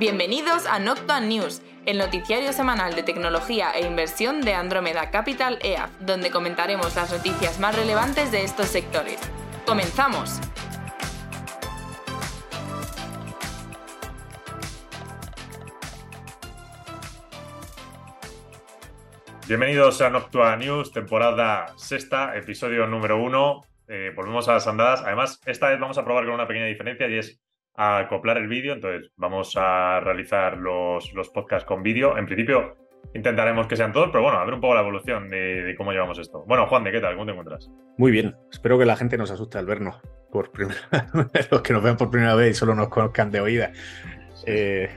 Bienvenidos a Noctua News, el noticiario semanal de tecnología e inversión de Andromeda Capital EAF, donde comentaremos las noticias más relevantes de estos sectores. ¡Comenzamos! Bienvenidos a Noctua News, temporada sexta, episodio número uno. Eh, volvemos a las andadas. Además, esta vez vamos a probar con una pequeña diferencia y es acoplar el vídeo. Entonces, vamos a realizar los, los podcasts con vídeo. En principio, intentaremos que sean todos, pero bueno, a ver un poco la evolución de, cómo llevamos esto. Bueno, Juan, ¿de qué tal? ¿Cómo te encuentras? Muy bien. Espero que la gente nos asuste al vernos por primera los que nos vean por primera vez y solo nos conozcan de oída. Eh,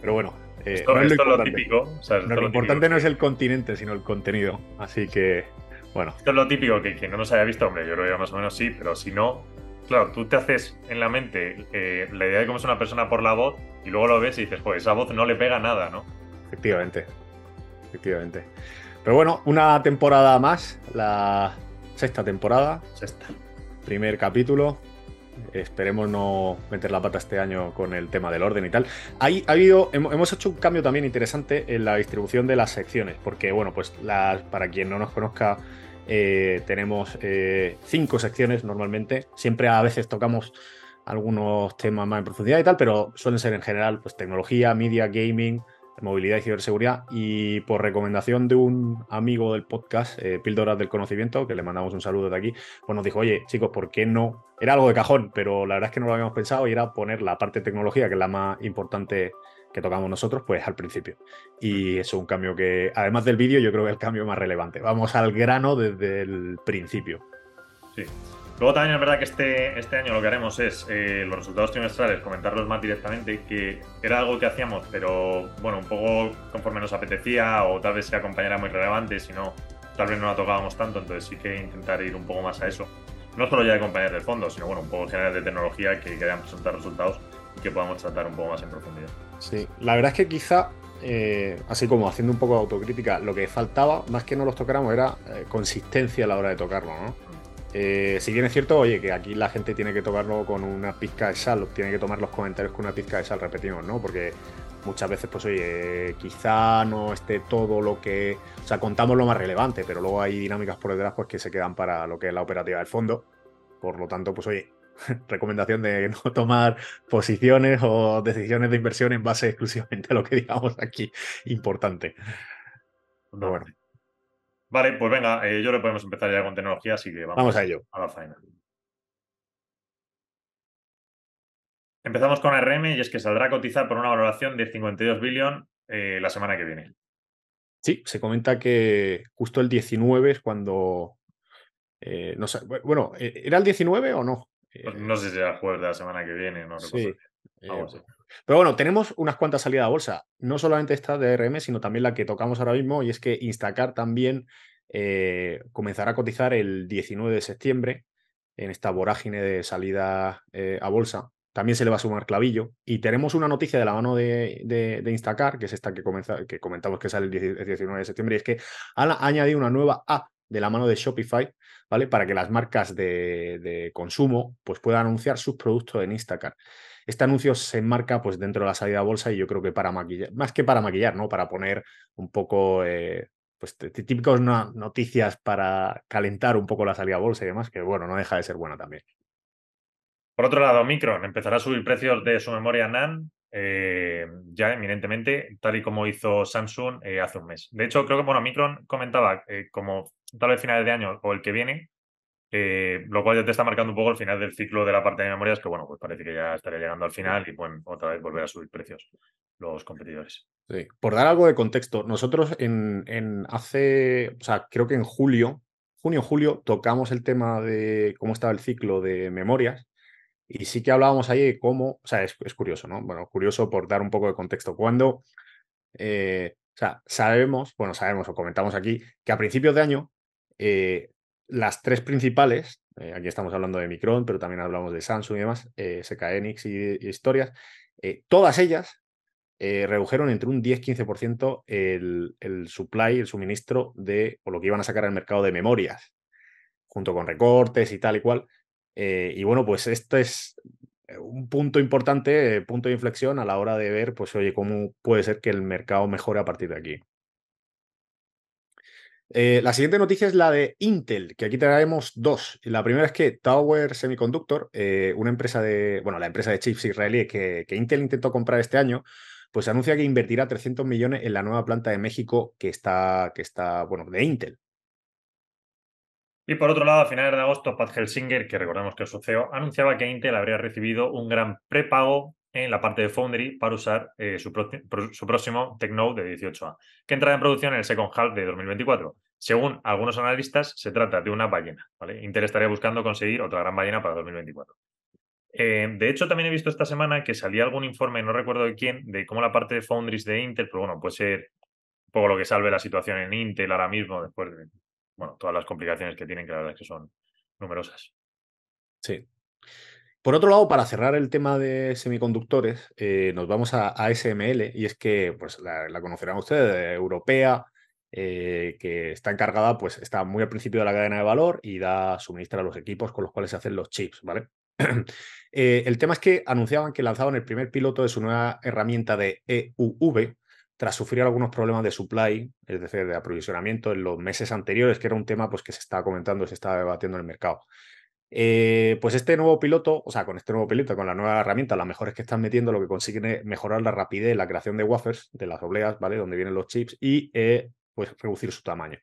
pero bueno, eh, esto, es lo, típico. lo, importante no es el continente, sino el contenido. Así que, bueno. Esto es lo típico que quien no nos haya visto, hombre, yo creo que más o menos sí, pero si no, claro, tú te haces en la mente eh, la idea de cómo es una persona por la voz y luego lo ves y dices, pues esa voz no le pega nada, ¿no? Efectivamente. Efectivamente. Pero bueno, una temporada más, la sexta temporada. Sexta. Primer capítulo, Esperemos no meter la pata este año con el tema del orden y tal. Hay, ha habido, hemos hecho un cambio también interesante en la distribución de las secciones, porque bueno, pues las, para quien no nos conozca, eh, tenemos eh, cinco secciones normalmente. Siempre a veces tocamos algunos temas más en profundidad y tal, pero suelen ser en general pues tecnología, media, gaming, movilidad y ciberseguridad. Y por recomendación de un amigo del podcast, eh, Píldoras del Conocimiento, que le mandamos un saludo de aquí, pues nos dijo, oye, chicos, ¿por qué no? Era algo de cajón, pero la verdad es que no lo habíamos pensado y era poner la parte de tecnología, que es la más importante que tocamos nosotros, pues al principio. Y eso es un cambio que, además del vídeo, yo creo que es el cambio más relevante. Vamos al grano desde el principio. Sí. Luego también es verdad que este, este año lo que haremos es eh, los resultados trimestrales, comentarlos más directamente, que era algo que hacíamos, pero bueno, un poco conforme nos apetecía o tal vez sea compañera muy relevante, si no, tal vez no la tocábamos tanto, entonces sí que intentar ir un poco más a eso. No solo ya de compañeros del fondo, sino bueno, un poco en general de tecnología que quieran presentar resultados que podamos tratar un poco más en profundidad. Sí, la verdad es que quizá eh, así como haciendo un poco de autocrítica, lo que faltaba, más que no los tocáramos, era eh, consistencia a la hora de tocarlo, ¿no? Eh, si bien es cierto, oye, que aquí la gente tiene que tocarlo con una pizca de sal, tiene que tomar los comentarios con una pizca de sal, repetimos, ¿no? Porque muchas veces, pues oye, quizá no esté todo lo que. O sea, contamos lo más relevante, pero luego hay dinámicas por detrás pues, que se quedan para lo que es la operativa del fondo. Por lo tanto, pues oye, recomendación de no tomar posiciones o decisiones de inversión en base exclusivamente a lo que digamos aquí. Importante. Pero bueno. Vale, pues venga, eh, yo le podemos empezar ya con tecnología, así que vamos, a ello. A la faena. Empezamos con RM y es que saldrá a cotizar por una valoración de 52 billion eh, la semana que viene. Sí, se comenta que justo el 19 es cuando. Eh, no sé, bueno, ¿era el 19 o no? Pues no sé si era el jueves de la semana que viene, no sí. Pero bueno, tenemos unas cuantas salidas a bolsa. No solamente esta de RM, sino también la que tocamos ahora mismo, y es que Instacart también eh, comenzará a cotizar el 19 de septiembre en esta vorágine de salida eh, a bolsa. También se le va a sumar clavillo. Y tenemos una noticia de la mano de, de, Instacart, que es esta que, que comentamos que sale el 19 de septiembre, y es que han añadido una nueva A de la mano de Shopify, ¿vale? Para que las marcas de, consumo pues, puedan anunciar sus productos en Instacart. Este anuncio se enmarca pues, dentro de la salida a bolsa y yo creo que para maquillar, más que para maquillar, ¿no? Para poner un poco, eh, pues típicos noticias para calentar un poco la salida a bolsa y demás, que bueno, no deja de ser buena también. Por otro lado, Micron empezará a subir precios de su memoria NAND eh, ya eminentemente, tal y como hizo Samsung eh, hace un mes. De hecho, creo que bueno, Micron comentaba como tal vez finales de año o el que viene, eh, lo cual ya te está marcando un poco el final del ciclo de la parte de memorias, que bueno, pues parece que ya estaría llegando al final y pueden otra vez volver a subir precios los competidores. Sí. Por dar algo de contexto, nosotros en, hace, o sea, creo que en julio, junio, julio, tocamos el tema de cómo estaba el ciclo de memorias. Y sí que hablábamos ahí de cómo, o sea, es, curioso, ¿no? Bueno, curioso por dar un poco de contexto. Cuando, eh, o sea, sabemos, bueno, sabemos o comentamos aquí que a principios de año eh, las tres principales, eh, aquí estamos hablando de Micron, pero también hablamos de Samsung y demás, eh, SK Enix y, historias, todas ellas redujeron entre un 10-15% el, el supply, el suministro de, o lo que iban a sacar al mercado de memorias, junto con recortes y tal y cual. Y bueno, pues esto es un punto importante, punto de inflexión a la hora de ver, pues oye, cómo puede ser que el mercado mejore a partir de aquí. Eh, la siguiente noticia es la de Intel, que aquí traemos dos. La primera es que Tower Semiconductor, eh, una empresa de, bueno, la empresa de chips israelí que, que, Intel intentó comprar este año, pues anuncia que invertirá 300 millones en la nueva planta de México que está, que está bueno, de Intel. Y por otro lado, a finales de agosto, Pat Helsinger, que recordamos que es su CEO, anunciaba que Intel habría recibido un gran prepago en la parte de Foundry para usar eh, su, próximo TechNode de 18A, que entrará en producción en el second half de 2024. Según algunos analistas, se trata de una ballena. Intel estaría buscando conseguir otra gran ballena para 2024. Eh, de hecho, también he visto esta semana que salía algún informe, no recuerdo de quién, de cómo la parte de Foundries de Intel, pero bueno, puede ser un poco lo que salve la situación en Intel ahora mismo, después de bueno, todas las complicaciones que tienen, que la verdad es que son numerosas. Sí. Por otro lado, para cerrar el tema de semiconductores, eh, nos vamos a, ASML, y es que pues, la, conocerán ustedes, europea, eh, que está encargada, pues está muy al principio de la cadena de valor y da suministra a los equipos con los cuales se hacen los chips, ¿vale? Eh, el tema es que anunciaban que lanzaban el primer piloto de su nueva herramienta de EUV, tras sufrir algunos problemas de supply, es decir, de aprovisionamiento en los meses anteriores, que era un tema pues, que se estaba comentando, se estaba debatiendo en el mercado. Eh, pues este nuevo piloto, o sea, con este nuevo piloto, con la nueva herramienta, las mejores que están metiendo, lo que consiguen es mejorar la rapidez, la creación de wafers, de las obleas, ¿vale? Donde vienen los chips, y eh, pues reducir su tamaño.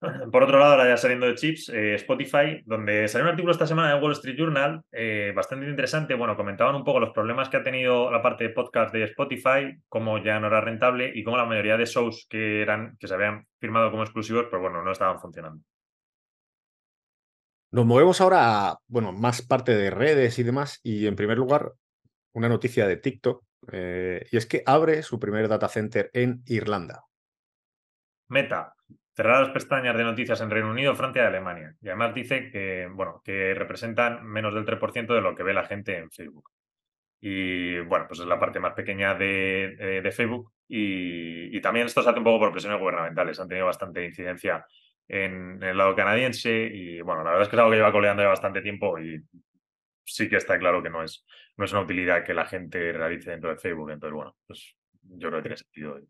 Por otro lado, ahora ya saliendo de chips, eh, Spotify, donde salió un artículo esta semana de Wall Street Journal, eh, bastante interesante. Bueno, comentaban un poco los problemas que ha tenido la parte de podcast de Spotify, cómo ya no era rentable y cómo la mayoría de shows que eran, que se habían firmado como exclusivos, pues bueno, no estaban funcionando. Nos movemos ahora a, bueno, más parte de redes y demás. Y en primer lugar, una noticia de TikTok. Eh, y es que abre su primer data center en Irlanda. Meta, cerrar pestañas de noticias en Reino Unido, Francia y Alemania. Y además dice que, bueno, que representan menos del 3% de lo que ve la gente en Facebook. Y bueno, pues es la parte más pequeña de, eh, Facebook. Y, también esto se hace un poco por presiones gubernamentales. Han tenido bastante incidencia en, el lado canadiense. Y bueno, la verdad es que es algo que lleva coleando ya bastante tiempo. Y sí que está claro que no es, no es una utilidad que la gente realice dentro de Facebook. Entonces, bueno, pues yo creo que tiene sentido.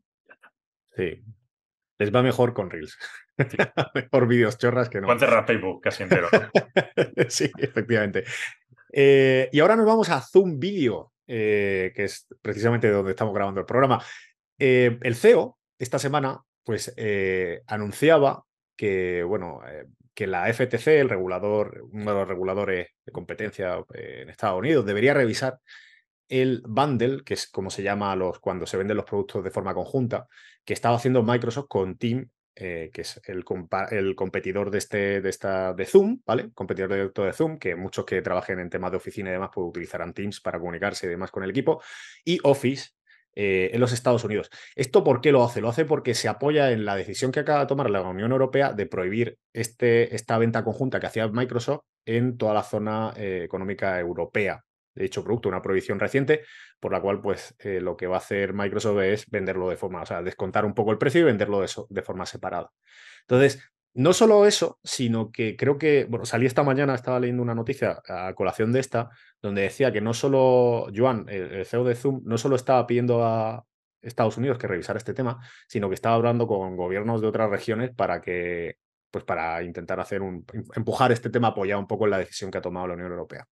Sí, les va mejor con Reels. mejor vídeos chorras que no. Pueden cerrar Facebook casi entero. sí, efectivamente. Eh, y ahora nos vamos a Zoom Video, eh, que es precisamente donde estamos grabando el programa. Eh, el CEO esta semana, pues, anunciaba que, bueno, que la FTC, el regulador, uno de los reguladores de competencia en Estados Unidos, debería revisar el bundle, que es como se llama los, cuando se venden los productos de forma conjunta, que estaba haciendo Microsoft con Team, eh, que es el, el, competidor de, este, de, esta, de Zoom, ¿vale? Competidor directo de Zoom, que muchos que trabajen en temas de oficina y demás pues, utilizarán Teams para comunicarse y demás con el equipo, y Office, eh, en los Estados Unidos. ¿Esto por qué lo hace? Lo hace porque se apoya en la decisión que acaba de tomar la Unión Europea de prohibir este, esta venta conjunta que hacía Microsoft en toda la zona eh, económica europea dicho producto, una prohibición reciente, por la cual pues eh, lo que va a hacer Microsoft es venderlo de forma, o sea, descontar un poco el precio y venderlo de, de forma separada. Entonces, no solo eso, sino que creo que, bueno, salí esta mañana, estaba leyendo una noticia a colación de esta, donde decía que no solo Joan, el CEO de Zoom, no solo estaba pidiendo a Estados Unidos que revisara este tema, sino que estaba hablando con gobiernos de otras regiones para que, pues para intentar hacer un, empujar este tema apoyado un poco en la decisión que ha tomado la Unión Europea.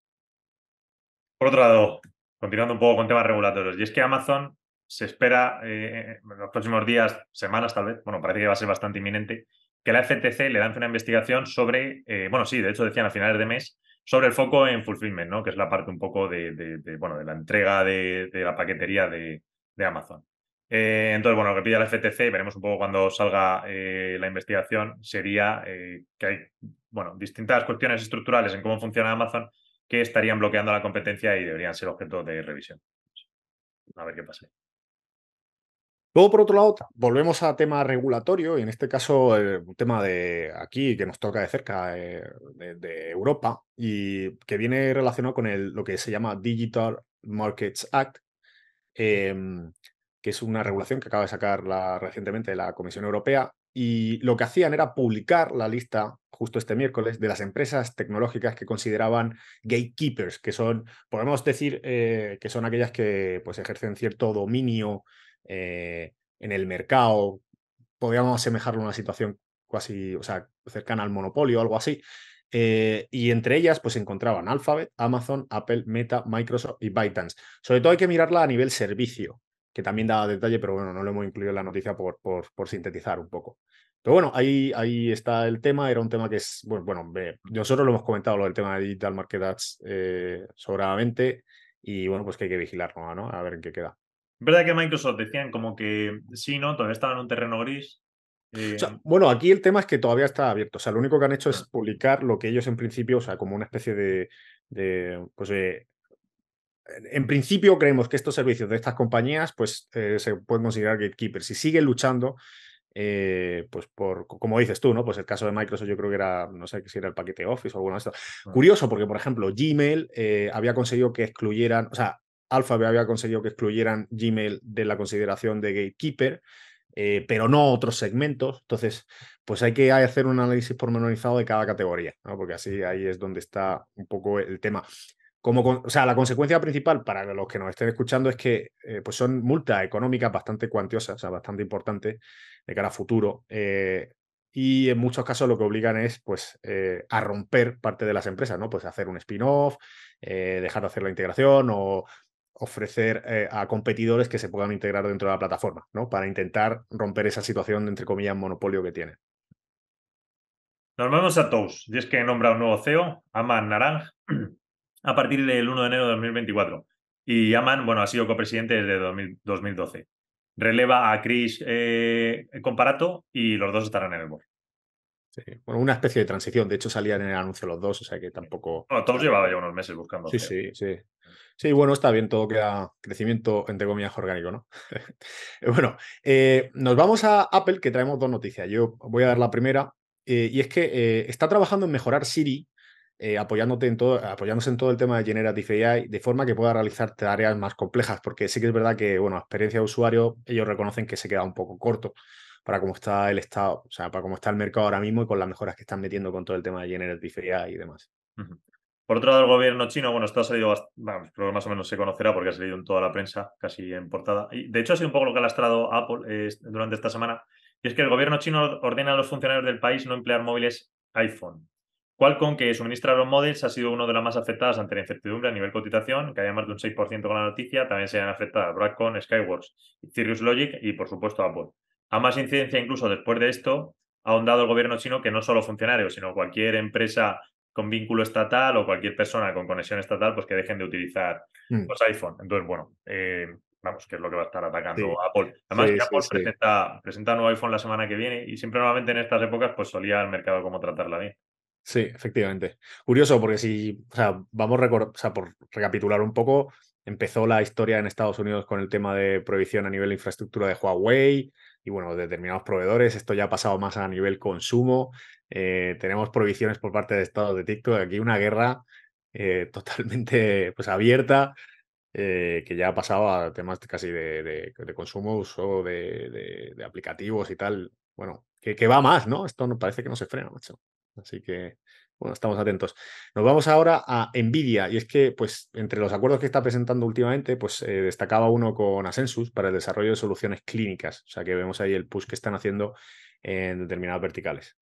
Por otro lado, continuando un poco con temas regulatorios, y es que Amazon se espera eh, en los próximos días, semanas tal vez, bueno, parece que va a ser bastante inminente, que la FTC le lance una investigación sobre, eh, bueno, sí, de hecho decían a finales de mes, sobre el foco en fulfillment, ¿no? Que es la parte un poco de, bueno, de la entrega de, la paquetería de, Amazon. Eh, entonces, bueno, lo que pide la FTC, veremos un poco cuando salga la investigación, sería que hay, bueno, distintas cuestiones estructurales en cómo funciona Amazon que estarían bloqueando la competencia y deberían ser objeto de revisión. A ver qué pasa. Luego, por otro lado, volvemos a tema regulatorio, y en este caso, eh, un tema de aquí que nos toca de cerca, eh, de, Europa, y que viene relacionado con el, lo que se llama Digital Markets Act, em, que es una regulación que acaba de sacar recientemente la Comisión Europea, y lo que hacían era publicar la lista justo este miércoles de las empresas tecnológicas que consideraban gatekeepers, que son, podemos decir eh, que son aquellas que pues, ejercen cierto dominio eh, en el mercado. Podríamos asemejarlo a una situación casi, o sea, cercana al monopolio o algo así. Eh, y entre ellas, pues encontraban Alphabet, Amazon, Apple, Meta, Microsoft y ByteDance. Sobre todo hay que mirarla a nivel servicio, que también da detalle, pero bueno, no lo hemos incluido en la noticia por, por, sintetizar un poco. Pero bueno, ahí, ahí está el tema. Era un tema que es, bueno, bueno nosotros lo hemos comentado, lo del tema de Digital Market Ads eh, sobradamente. Y bueno, pues que hay que vigilarlo, ¿no? A ver en qué queda. Es verdad que Microsoft decían como que sí, ¿no? Todavía estaba en un terreno gris. Eh, bueno, aquí el tema es que todavía está abierto. O sea, lo único que han hecho es publicar lo que ellos en principio, o sea, como una especie de, de pues de, en principio creemos que estos servicios de estas compañías pues eh, se pueden considerar gatekeepers. Si siguen luchando, eh, pues por, como dices tú, ¿no? Pues el caso de Microsoft yo creo que era, no sé si era el paquete Office o alguna de estas. Curioso porque, por ejemplo, Gmail eh, había conseguido que excluyeran, o sea, Alphabet había conseguido que excluyeran Gmail de la consideración de gatekeeper, pero no otros segmentos. Entonces, pues hay que hacer un análisis pormenorizado de cada categoría, ¿no? Porque así ahí es donde está un poco el tema o sea, la consecuencia principal para los que nos estén escuchando es que eh, pues son multas económicas bastante cuantiosas, o sea, bastante importantes de cara a futuro. Eh, y en muchos casos lo que obligan es pues, eh, a romper parte de las empresas, ¿no? Pues hacer un spin-off, dejar de hacer la integración o ofrecer a competidores que se puedan integrar dentro de la plataforma, ¿no? Para intentar romper esa situación de, entre comillas, monopolio que tiene. Nos vemos a todos. Y es que nombra un nuevo CEO, Aman Narang, a partir del 1 de enero de 2024. Y Aman, bueno, ha sido copresidente desde 2012. Releva a Chris eh, Comparato y los dos estarán en el board. Sí, bueno, una especie de transición. De hecho, salían en el anuncio los dos, o sea que tampoco. Bueno, todos llevaba ya unos meses buscando. Sí, sí, sí. Sí, bueno, está bien, todo queda crecimiento, entre comillas, orgánico, ¿no? bueno, eh, nos vamos a Apple, que traemos dos noticias. Yo voy a dar la primera, eh, y es que está trabajando en mejorar Siri eh, apoyándote en todo, apoyándose en todo el tema de Generative AI, de forma que pueda realizar tareas más complejas, porque sí que es verdad que, bueno, experiencia de usuario, ellos reconocen que se queda un poco corto para cómo está el estado, o sea, para cómo está el mercado ahora mismo y con las mejoras que están metiendo con todo el tema de Generative AI y demás. Por otro lado, el gobierno chino, bueno, esto ha salido, vamos, pero más o menos se conocerá porque ha salido en toda la prensa, casi en portada. Y de hecho, ha sido un poco lo que ha lastrado Apple eh, durante esta semana. Y es que el gobierno chino ordena a los funcionarios del país no emplear móviles iPhone. Qualcomm, que suministra los modems, ha sido una de las más afectadas ante la incertidumbre a nivel cotización, que haya más de un 6% con la noticia. También se han afectado Broadcom, Skyworks, Cirrus Logic y, por supuesto, Apple. A más incidencia, incluso después de esto, ha ahondado el gobierno chino que no solo funcionarios, sino cualquier empresa con vínculo estatal o cualquier persona con conexión estatal, pues que dejen de utilizar mm. los iPhone. Entonces, bueno, eh, vamos, que es lo que va a estar atacando Apple. Además, Apple presenta, presenta un nuevo iPhone la semana que viene y siempre normalmente en estas épocas pues solía el mercado como tratarla bien. Sí, efectivamente. Curioso, porque si, o sea, vamos o sea, por recapitular un poco, empezó la historia en Estados Unidos con el tema de prohibición a nivel de infraestructura de Huawei y bueno, determinados proveedores. Esto ya ha pasado más a nivel consumo. Eh, tenemos prohibiciones por parte de Estados de TikTok. Aquí una guerra eh, totalmente pues, abierta eh, que ya ha pasado a temas casi de, consumo, uso de, de, aplicativos y tal. Bueno, que, que va más, ¿no? Esto no, parece que no se frena, macho. Así que, bueno, estamos atentos. Nos vamos ahora a Nvidia, y es que, pues, entre los acuerdos que está presentando últimamente, pues eh, destacaba uno con Asensus para el desarrollo de soluciones clínicas. O sea que vemos ahí el push que están haciendo en determinadas verticales.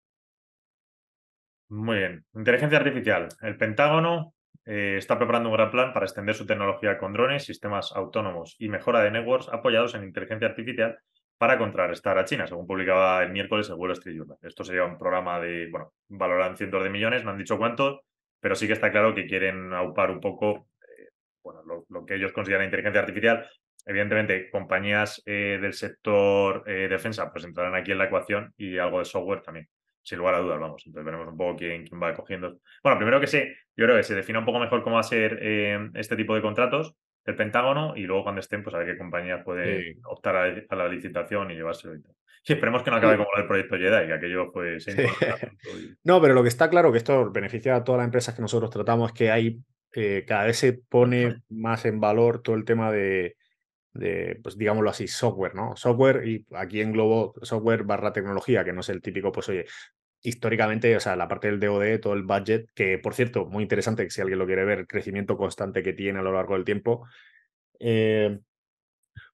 Muy bien. Inteligencia artificial. El Pentágono eh, está preparando un gran plan para extender su tecnología con drones, sistemas autónomos y mejora de networks apoyados en inteligencia artificial para contrarrestar a China, según publicaba el miércoles el Wall Street Journal. Esto sería un programa de, bueno, valoran cientos de millones, no han dicho cuántos, pero sí que está claro que quieren aupar un poco eh, bueno, lo, que ellos consideran inteligencia artificial. Evidentemente, compañías eh, del sector eh, defensa pues entrarán aquí en la ecuación y algo de software también, sin lugar a dudas, vamos. Entonces veremos un poco quién, quién va cogiendo. Bueno, primero que sé, yo creo que se define un poco mejor cómo va a ser este tipo de contratos el Pentágono y luego cuando estén, pues a ver qué compañía puede optar a, la licitación y llevárselo y Sí, esperemos que no acabe como el proyecto Jedi, que aquello fue... No, pero lo que está claro, que esto beneficia a todas las empresas que nosotros tratamos, es que hay, eh, cada vez se pone más en valor todo el tema de, de, pues digámoslo así, software, ¿no? Software y aquí englobo software barra tecnología, que no es el típico, pues oye, históricamente, o sea, la parte del DOD, todo el budget, que por cierto, muy interesante, si alguien lo quiere ver, crecimiento constante que tiene a lo largo del tiempo. Eh,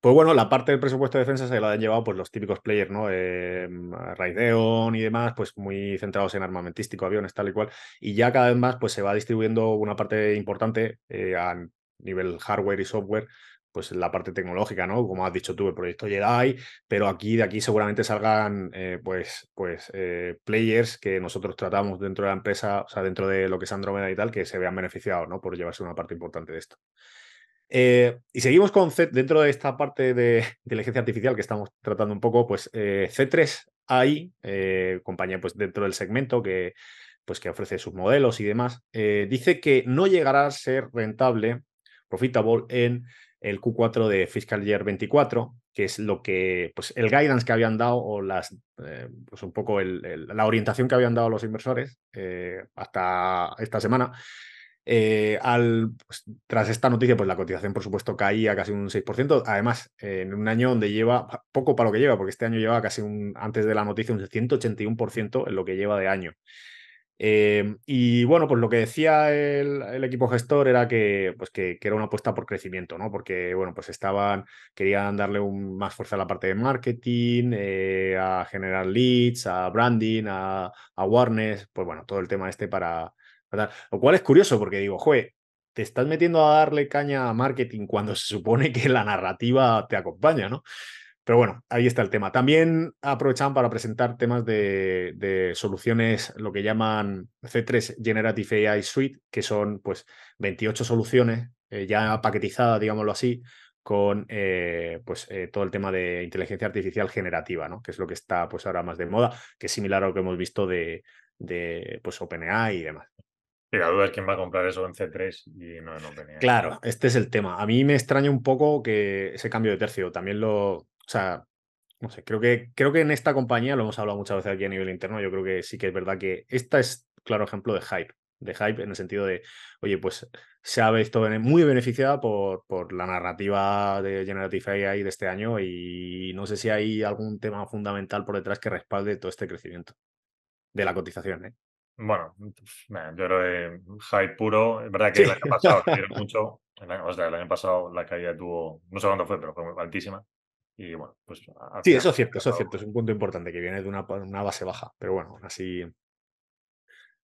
pues bueno, la parte del presupuesto de defensa se la han llevado pues los típicos players, ¿no? Eh, Raideon y demás, pues muy centrados en armamentístico, aviones, tal y cual. Y ya cada vez más pues se va distribuyendo una parte importante eh, a nivel hardware y software, pues la parte tecnológica, ¿no? Como has dicho tú, el proyecto Jedi, pero aquí de aquí seguramente salgan eh, pues, pues eh, players que nosotros tratamos dentro de la empresa, o sea, dentro de lo que es Andromeda y tal, que se vean beneficiados, ¿no? Por llevarse una parte importante de esto. Eh, y seguimos con C dentro de esta parte de inteligencia artificial que estamos tratando un poco, pues C3 AI, compañía pues dentro del segmento que, pues, que ofrece sus modelos y demás, dice que no llegará a ser rentable, profitable en el Q4 de Fiscal Year 24, que es lo que, pues el guidance que habían dado o las, pues un poco la orientación que habían dado los inversores hasta esta semana. Eh, al, pues, tras esta noticia, pues la cotización, por supuesto, caía casi un 6%. Además, en un año donde lleva poco para lo que lleva, porque este año lleva casi un, antes de la noticia, un 181% en lo que lleva de año. Eh, y bueno, pues lo que decía el, equipo gestor era que, pues que, era una apuesta por crecimiento, ¿no? Porque, bueno, pues estaban, querían darle un, más fuerza a la parte de marketing, eh, a generar leads, a branding, a, a pues bueno, todo el tema este para, lo cual es curioso porque digo, jue, te estás metiendo a darle caña a marketing cuando se supone que la narrativa te acompaña, ¿no? Pero bueno, ahí está el tema. También aprovechaban para presentar temas de, soluciones, lo que llaman C3 Generative AI Suite, que son pues 28 soluciones eh, ya paquetizadas, digámoslo así, con eh, pues, eh, todo el tema de inteligencia artificial generativa, ¿no? que es lo que está pues, ahora más de moda, que es similar a lo que hemos visto de, de pues, OpenAI y demás. Y la duda es quién va a comprar eso en C3 y no en OpenAI. Claro, este es el tema. A mí me extraña un poco que ese cambio de tercio también lo. O sea, no sé, creo que, creo que en esta compañía, lo hemos hablado muchas veces aquí a nivel interno, yo creo que sí que es verdad que esta es claro ejemplo de hype. De hype en el sentido de, oye, pues se ha visto muy beneficiada por, por la narrativa de Generative AI de este año y no sé si hay algún tema fundamental por detrás que respalde todo este crecimiento de la cotización. ¿eh? Bueno, yo creo que hype puro. Es verdad que el año pasado mucho. El año, o sea, el año pasado la caída tuvo, no sé cuándo fue, pero fue altísima. Y bueno, pues. Sí, eso es cierto, eso es cierto. Es un punto importante que viene de una, una base baja. Pero bueno, así.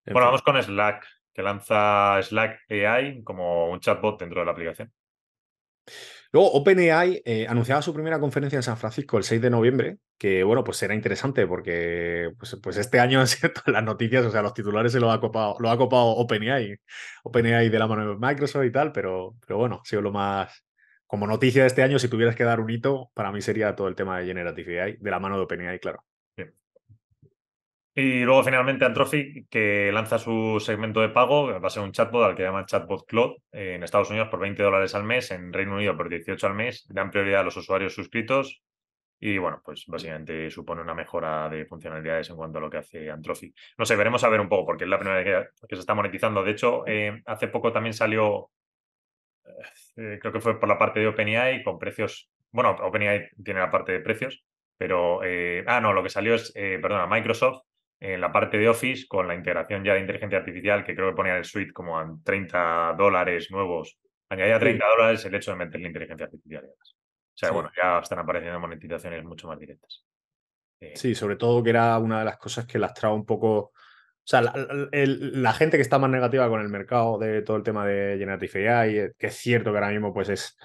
Bueno, vamos con Slack, que lanza Slack AI como un chatbot dentro de la aplicación. Luego, OpenAI eh, anunciaba su primera conferencia en San Francisco el 6 de noviembre, que bueno, pues será interesante porque pues, pues este año sido las noticias, o sea, los titulares se lo ha copado, lo ha copado OpenAI, OpenAI de la mano de Microsoft y tal, pero, pero bueno, ha sido lo más, como noticia de este año, si tuvieras que dar un hito, para mí sería todo el tema de Generative AI, de la mano de OpenAI, claro. Y luego finalmente Anthropic, que lanza su segmento de pago, va a ser un chatbot al que llaman Chatbot Cloud en Estados Unidos por 20 dólares al mes, en Reino Unido por 18 al mes, dan prioridad a los usuarios suscritos y bueno, pues básicamente supone una mejora de funcionalidades en cuanto a lo que hace Anthropic. No sé, veremos a ver un poco, porque es la primera vez que, se está monetizando. De hecho, eh, hace poco también salió, eh, creo que fue por la parte de OpenAI con precios, bueno, OpenAI tiene la parte de precios, pero, eh, ah, no, lo que salió es, perdona, Microsoft en la parte de Office con la integración ya de inteligencia artificial, que creo que ponía el suite como a 30 dólares nuevos. Añadía 30 dólares el hecho de meter la inteligencia artificial. O sea, bueno, ya están apareciendo monetizaciones mucho más directas. Eh, sí, sobre todo que era una de las cosas que las trae un poco. O sea, la, gente que está más negativa con el mercado de todo el tema de Generative AI, eh, que es cierto que ahora mismo pues es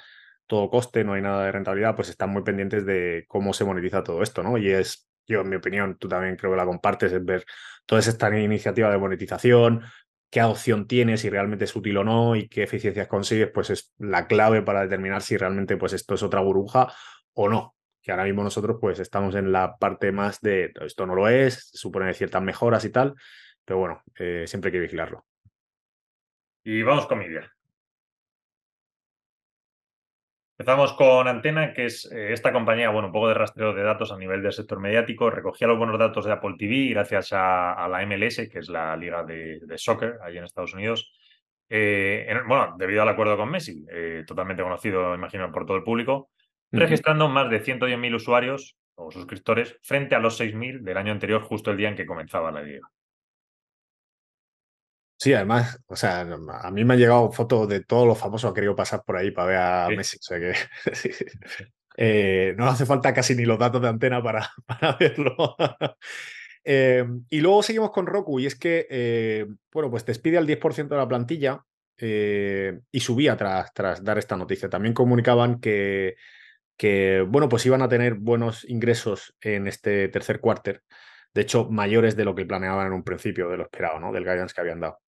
todo coste, no hay nada de rentabilidad, pues están muy pendientes de cómo se monetiza todo esto, ¿no? Y es yo en mi opinión, tú también creo que la compartes, es ver todas estas iniciativas de monetización, qué adopción tienes, si realmente es útil o no y qué eficiencias consigues, pues es la clave para determinar si realmente pues esto es otra burbuja o no. Que ahora mismo nosotros pues estamos en la parte más de esto no lo es, supone ciertas mejoras y tal, pero bueno, eh, siempre hay que vigilarlo. Y vamos con Media. Empezamos con Antena, que es eh, esta compañía, bueno, un poco de rastreo de datos a nivel del sector mediático. Recogía los buenos datos de Apple TV gracias a, la MLS, que es la liga de, soccer allí en Estados Unidos. Eh, bueno, debido al acuerdo con Messi, eh, totalmente conocido, imagino, por todo el público, registrando más de 110.000 usuarios o suscriptores frente a los 6.000 del año anterior, justo el día en que comenzaba la liga. Sí, además, o sea, a mí me han llegado fotos de todos los famosos que han querido pasar por ahí para ver a Messi. O sea que eh, no hace falta casi ni los datos de antena para, para verlo. Eh, y luego seguimos con Roku, y es que, eh, bueno, pues despide al 10% de la plantilla y subía tras, tras dar esta noticia. También comunicaban que, que, bueno, pues iban a tener buenos ingresos en este tercer cuarter. De hecho, mayores de lo que planeaban en un principio, de lo esperado, ¿no? Del guidance que habían dado.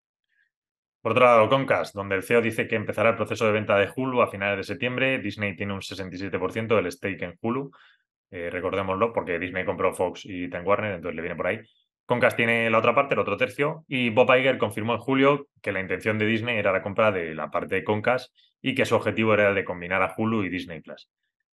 Por otro lado, Comcast, donde el CEO dice que empezará el proceso de venta de Hulu a finales de septiembre. Disney tiene un 67% del stake en Hulu. Eh, recordémoslo, porque Disney compró Fox y Time Warner, entonces le viene por ahí. Comcast tiene la otra parte, el otro tercio, y Bob Iger confirmó en julio que la intención de Disney era la compra de la parte de Comcast y que su objetivo era el de combinar a Hulu y Disney Plus.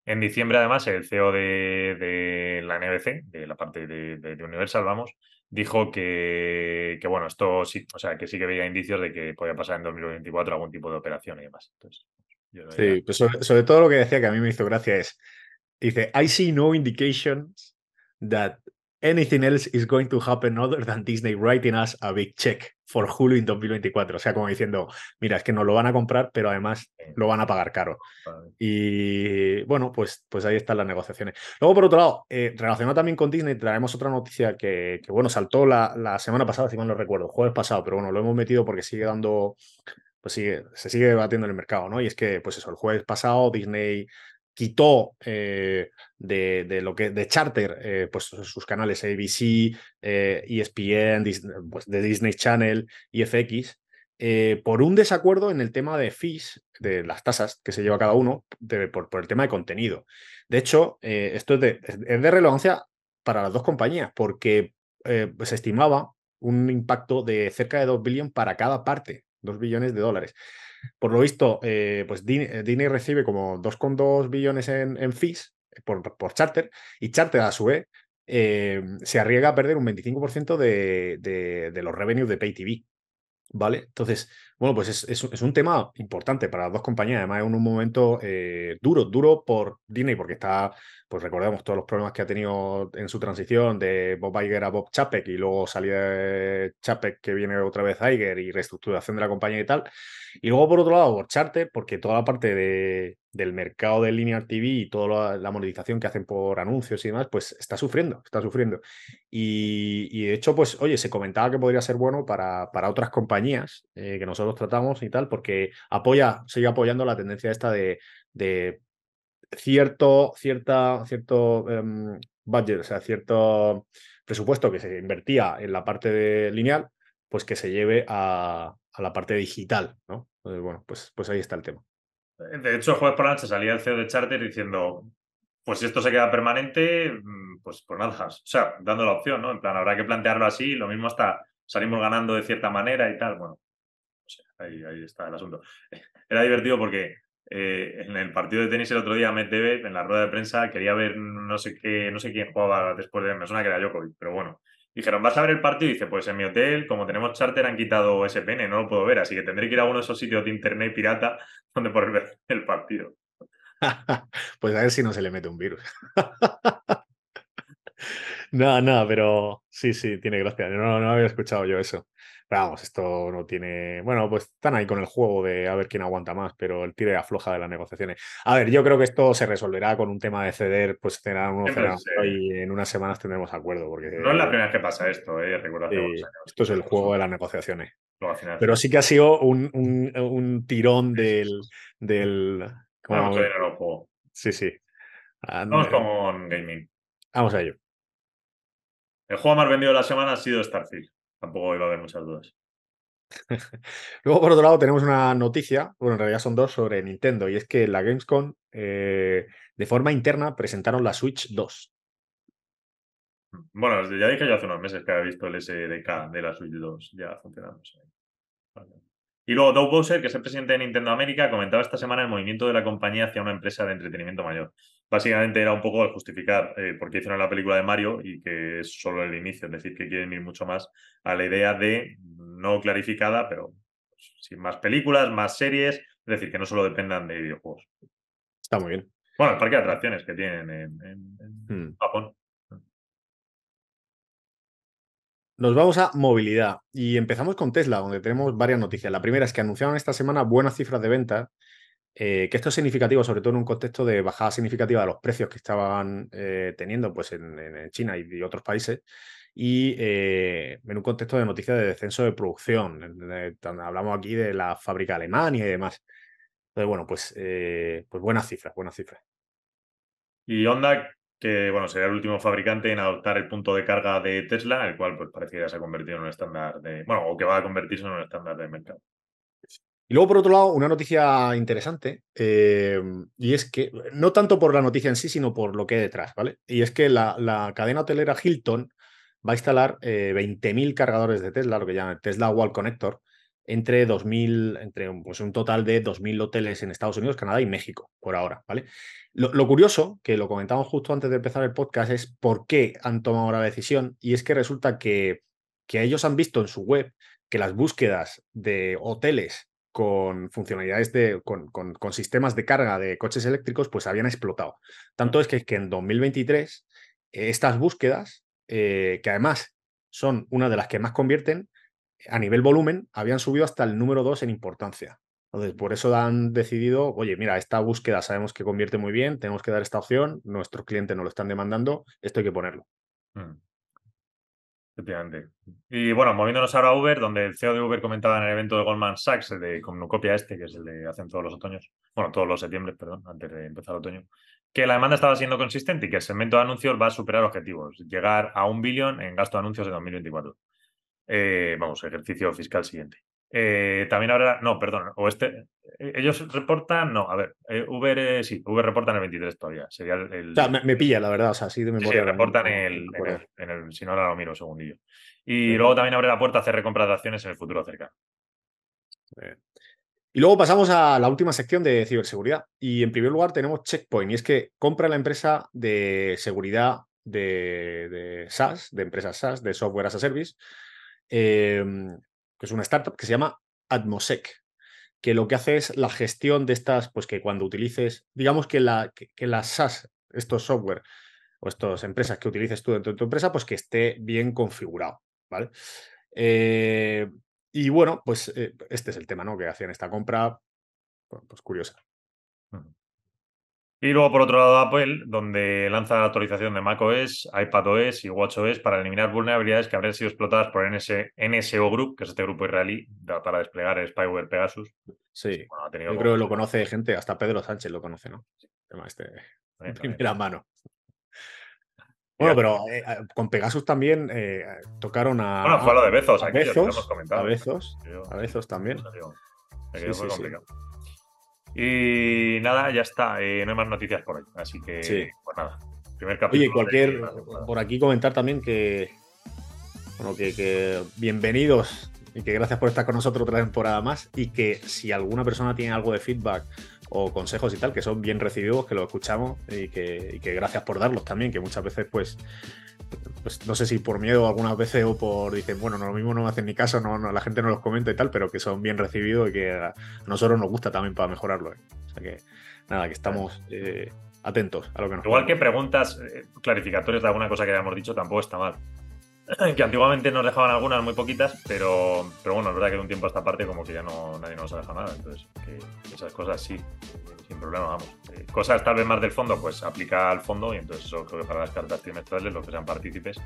En diciembre, además, el CEO de, la NBC, de la parte de Universal, vamos, dijo que, bueno, esto sí, o sea, que sí que veía indicios de que podía pasar en 2024 algún tipo de operación y demás. sí, pues sobre, todo lo que decía que a mí me hizo gracia es, dice, I see no indications that anything else is going to happen other than Disney writing us a big check for Hulu en 2024. O sea, como diciendo, mira, es que nos lo van a comprar, pero además lo van a pagar caro. Y bueno, pues, pues ahí están las negociaciones. Luego, por otro lado, eh, relacionado también con Disney, traemos otra noticia que, bueno, saltó la, la, semana pasada, si mal no recuerdo, jueves pasado, pero bueno, lo hemos metido porque sigue dando, pues sigue, se sigue debatiendo en el mercado, ¿no? Y es que, pues eso, el jueves pasado Disney quitó eh, de, lo que de charter eh, pues sus canales ABC, ESPN, e pues de Disney Channel y FX eh, por un desacuerdo en el tema de fees, de las tasas que se lleva cada uno, por, el tema de contenido. De hecho, esto es de, es de, relevancia para las dos compañías, porque se estimaba un impacto de cerca de 2 billones para cada parte, 2 billones de dólares. Por lo visto, eh, pues eh, Disney, recibe como 2,2 billones en, fees por, por, Charter y Charter a su vez eh, se arriesga a perder un 25% de, de, los revenues de Pay TV. ¿Vale? Entonces, bueno, pues es, es, un tema importante para las dos compañías. Además, es un momento duro, duro por Disney, porque está, pues recordemos todos los problemas que ha tenido en su transición de Bob Iger a Bob Chapek y luego salida Chapek que viene otra vez Iger y reestructuración de la compañía y tal. Y luego, por otro lado, por Charter, porque toda la parte de, del mercado de linear TV y toda la, monetización que hacen por anuncios y demás, pues está sufriendo, está sufriendo. Y, de hecho, pues, oye, se comentaba que podría ser bueno para, para otras compañías eh, que nosotros tratamos y tal, porque apoya, sigue apoyando la tendencia esta de, de cierto, cierta, cierto em, budget, o sea, cierto presupuesto que se invertía en la parte de lineal, pues que se lleve a, a la parte digital, ¿no? bueno, pues, pues ahí está el tema. De hecho, el jueves por la noche salía el CEO de Charter diciendo, pues si esto se queda permanente, mm, pues, pues nada, o sea, dando la opción, ¿no? En plan, habrá que plantearlo así, lo mismo hasta salimos ganando de cierta manera y tal, bueno, ahí, ahí está el asunto. Era divertido porque eh, en el partido de tenis el otro día, Medvedev, en la rueda de prensa, quería ver no sé qué, no sé quién jugaba después de, me suena que era Djokovic, pero bueno, Dijeron, ¿vas a ver el partido? Dice, pues en mi hotel, como tenemos charter, han quitado SPN, no lo puedo ver, así que tendré que ir a uno de esos sitios de internet pirata donde poder ver el partido. pues a ver si no se le mete un virus. no, no, pero sí, sí, tiene gracia. No, no había escuchado yo eso vamos, esto no tiene. Bueno, pues están ahí con el juego de a ver quién aguanta más, pero el tire afloja de las negociaciones. A ver, yo creo que esto se resolverá con un tema de ceder, pues será uno y en unas semanas tendremos acuerdo. Porque, no es la primera vez que pasa esto, ¿eh? Esto es el juego de las negociaciones. Pero sí que ha sido un, un, tirón del. del como... juego. Sí, sí. Vamos con gaming. Vamos a ello. El juego más vendido de la semana ha sido Starfield tampoco iba a haber muchas dudas. Luego, por otro lado, tenemos una noticia, bueno, en realidad son dos sobre Nintendo, y es que la Gamescom, eh, de forma interna, presentaron la Switch 2. Bueno, ya dije yo hace unos meses que había visto el SDK de la Switch 2 ya funcionando. Y luego Doug Bowser, que es el presidente de Nintendo América, comentaba esta semana el movimiento de la compañía hacia una empresa de entretenimiento mayor. Básicamente era un poco el justificar eh, por qué hicieron la película de Mario y que es solo el inicio, es decir, que quieren ir mucho más a la idea de, no clarificada, pero sin más películas, más series, es decir, que no solo dependan de videojuegos. Está muy bien. Bueno, el parque de atracciones que tienen en, hmm. Japón. Nos vamos a movilidad y empezamos con Tesla, donde tenemos varias noticias. La primera es que anunciaron esta semana buenas cifras de venta, eh, que esto es significativo, sobre todo en un contexto de bajada significativa de los precios que estaban eh, teniendo pues, en, China y, otros países, y eh, en un contexto de noticias de descenso de producción. hablamos aquí de la fábrica Alemania y demás. Entonces, bueno, pues, pues buenas cifras, buenas cifras. Y Honda que bueno, sería el último fabricante en adoptar el punto de carga de Tesla, el cual pues parece que se ha convertido en un estándar de, bueno, o que va a convertirse en un estándar de mercado. Luego, por otro lado, una noticia interesante, eh, y es que, no tanto por la noticia en sí, sino por lo que hay detrás, ¿vale? Y es que la, cadena hotelera Hilton va a instalar 20.000 eh, cargadores de Tesla, lo que llaman Tesla Wall Connector, entre 2000, entre pues, un total de 2.000 hoteles en Estados Unidos, Canadá y México, por ahora, ¿vale? Lo, curioso, que lo comentamos justo antes de empezar el podcast, es por qué han tomado la decisión, y es que resulta que, que ellos han visto en su web que las búsquedas de hoteles con funcionalidades de, con, con, sistemas de carga de coches eléctricos, pues habían explotado. Tanto es que, que en 2023 estas búsquedas, eh, que además son una de las que más convierten, a nivel volumen, habían subido hasta el número 2 en importancia. Entonces, por eso han decidido, oye, mira, esta búsqueda sabemos que convierte muy bien, tenemos que dar esta opción, nuestros clientes nos lo están demandando, esto hay que ponerlo. Mm. Efectivamente. Y bueno, moviéndonos ahora a Uber, donde el CEO de Uber comentaba en el evento de Goldman Sachs, el de copia este, que es el de hacen todos los otoños, bueno, todos los septiembre, perdón, antes de empezar el otoño, que la demanda estaba siendo consistente y que el segmento de anuncios va a superar objetivos, llegar a un billón en gasto de anuncios en 2024. Eh, vamos, ejercicio fiscal siguiente. Eh, también habrá, no, perdón, o este, eh, ellos reportan, no, a ver, eh, Uber, sí, Uber reporta en el 23 todavía, sería el... O sea, me, pilla, la verdad, o sea, así de memoria. Sí, reportan en el, en, el, si no ahora lo miro un segundillo. Y luego también abre la puerta a hacer recompras de acciones en el futuro cercano. Y luego pasamos a la última sección de ciberseguridad. Y en primer lugar tenemos Checkpoint, y es que compra la empresa de seguridad de, de SaaS, de empresas SaaS, de Software as a Service, eh, es una startup que se llama Atmosec, que lo que hace es la gestión de estas, pues que cuando utilices, digamos que la, que, las SaaS, estos software o estas empresas que utilices tú dentro de tu empresa, pues que esté bien configurado, ¿vale? Eh, y bueno, pues eh, este es el tema, ¿no? Que hacían esta compra, pues curiosa. Y luego, por otro lado, Apple, donde lanza la actualización de macOS, iPadOS y watchOS para eliminar vulnerabilidades que habrían sido explotadas por NSO Group, que es este grupo israelí para desplegar el spyware Pegasus. Sí, yo creo que lo conoce gente, hasta Pedro Sánchez lo conoce, ¿no? tema este en primera mano. Bueno, pero eh, eh, con Pegasus también eh, tocaron a. Bueno, fue lo de Bezos, a Bezos, a Bezos, a Bezos también. Sí, sí, sí. Y nada, ya está. Eh, no hay más noticias por hoy. Así que, pues nada. Primer capítulo. Oye, cualquier. por aquí comentar también que. Bueno, que, bienvenidos y que gracias por estar con nosotros otra temporada más. Y que si alguna persona tiene algo de feedback o consejos y tal, que son bien recibidos, que lo escuchamos y que, y que gracias por darlos también, que muchas veces, pues pues no sé si por miedo algunas veces o por dicen, bueno, no, lo mismo no me hacen ni caso, no, la gente no los comenta y tal, pero que son bien recibidos y que a nosotros nos gusta también para mejorarlo. ¿eh? O sea que nada, que estamos eh, atentos a lo que nos Igual que preguntas eh, clarificatorias de alguna cosa que hayamos dicho, tampoco está mal. que antiguamente nos dejaban algunas, muy poquitas, pero, pero bueno, es verdad que de un tiempo a esta parte como que ya no nadie nos ha dejado nada. Entonces, que esas cosas sí, sin problema, vamos. Eh, cosas tal vez más del fondo, pues aplica al fondo y entonces eso creo que para las cartas trimestrales, los que sean partícipes,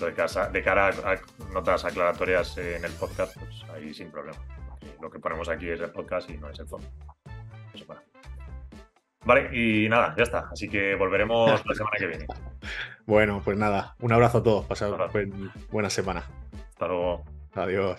de, casa, de cara a, notas aclaratorias en el podcast, pues ahí sin problema. Lo que ponemos aquí es el podcast y no es el fondo. Eso para. Vale, y nada, ya está. Así que volveremos la semana que viene. Bueno, pues nada, un abrazo a todos. Pasad buena semana. Hasta luego. Adiós.